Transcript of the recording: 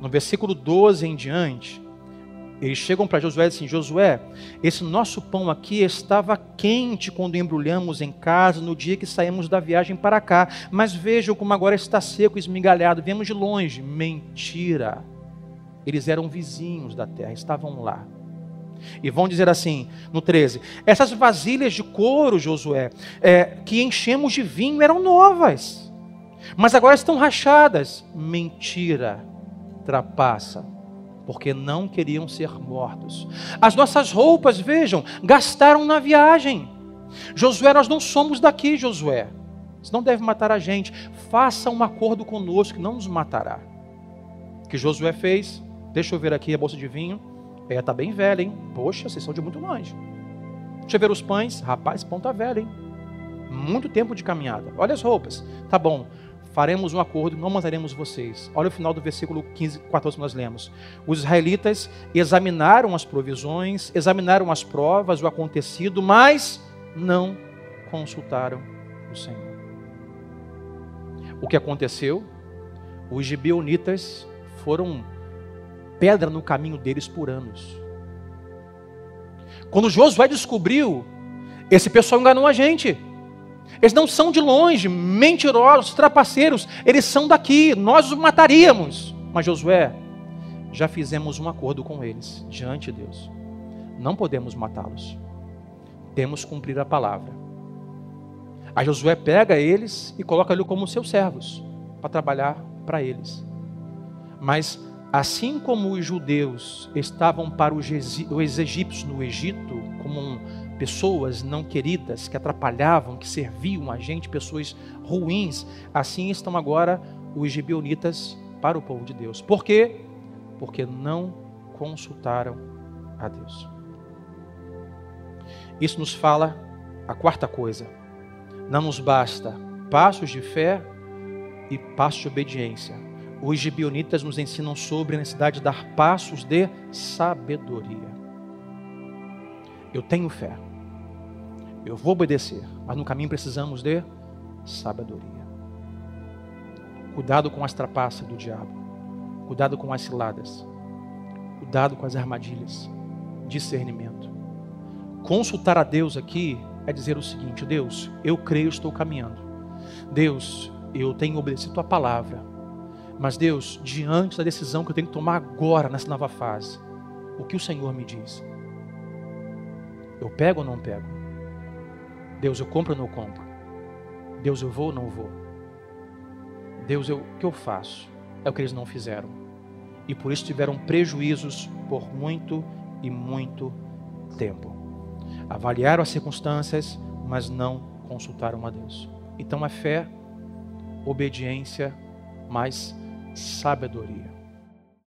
No versículo 12 em diante, eles chegam para Josué e dizem assim: Josué, esse nosso pão aqui estava quente quando embrulhamos em casa no dia que saímos da viagem para cá, mas vejam como agora está seco esmigalhado. Viemos de longe. Mentira. Eles eram vizinhos da terra, estavam lá. E vão dizer assim, no 13: Essas vasilhas de couro, Josué, é, que enchemos de vinho eram novas, mas agora estão rachadas. Mentira, trapaça porque não queriam ser mortos. As nossas roupas, vejam, gastaram na viagem. Josué, nós não somos daqui, Josué. Você não deve matar a gente. Faça um acordo conosco não nos matará. O que Josué fez? Deixa eu ver aqui a bolsa de vinho. É, tá bem velha, hein? Poxa, vocês são de muito longe. Deixa eu ver os pães. Rapaz, pão tá velho, hein? Muito tempo de caminhada. Olha as roupas. Tá bom faremos um acordo, não mataremos vocês. Olha o final do versículo 15, 14 que nós lemos. Os israelitas examinaram as provisões, examinaram as provas, o acontecido, mas não consultaram o Senhor. O que aconteceu? Os gibeonitas foram pedra no caminho deles por anos. Quando Josué descobriu, esse pessoal enganou a gente. Eles não são de longe, mentirosos, trapaceiros, eles são daqui, nós os mataríamos. Mas Josué, já fizemos um acordo com eles diante de Deus. Não podemos matá-los. Temos que cumprir a palavra. Aí Josué pega eles e coloca eles como seus servos para trabalhar para eles. Mas assim como os judeus estavam para os egípcios no Egito como um pessoas não queridas que atrapalhavam, que serviam a gente, pessoas ruins, assim estão agora os gibeonitas para o povo de Deus. Por quê? Porque não consultaram a Deus. Isso nos fala a quarta coisa. Não nos basta passos de fé e passos de obediência. Os gibeonitas nos ensinam sobre a necessidade de dar passos de sabedoria. Eu tenho fé. Eu vou obedecer. Mas no caminho precisamos de sabedoria. Cuidado com as trapaças do diabo. Cuidado com as ciladas. Cuidado com as armadilhas. Discernimento. Consultar a Deus aqui é dizer o seguinte: Deus, eu creio, estou caminhando. Deus, eu tenho obedecido a tua palavra. Mas Deus, diante da decisão que eu tenho que tomar agora nessa nova fase, o que o Senhor me diz? Eu pego ou não pego? Deus, eu compro ou não compro? Deus, eu vou ou não vou? Deus, eu, o que eu faço? É o que eles não fizeram. E por isso tiveram prejuízos por muito e muito tempo. Avaliaram as circunstâncias, mas não consultaram a Deus. Então é fé, obediência, mais sabedoria.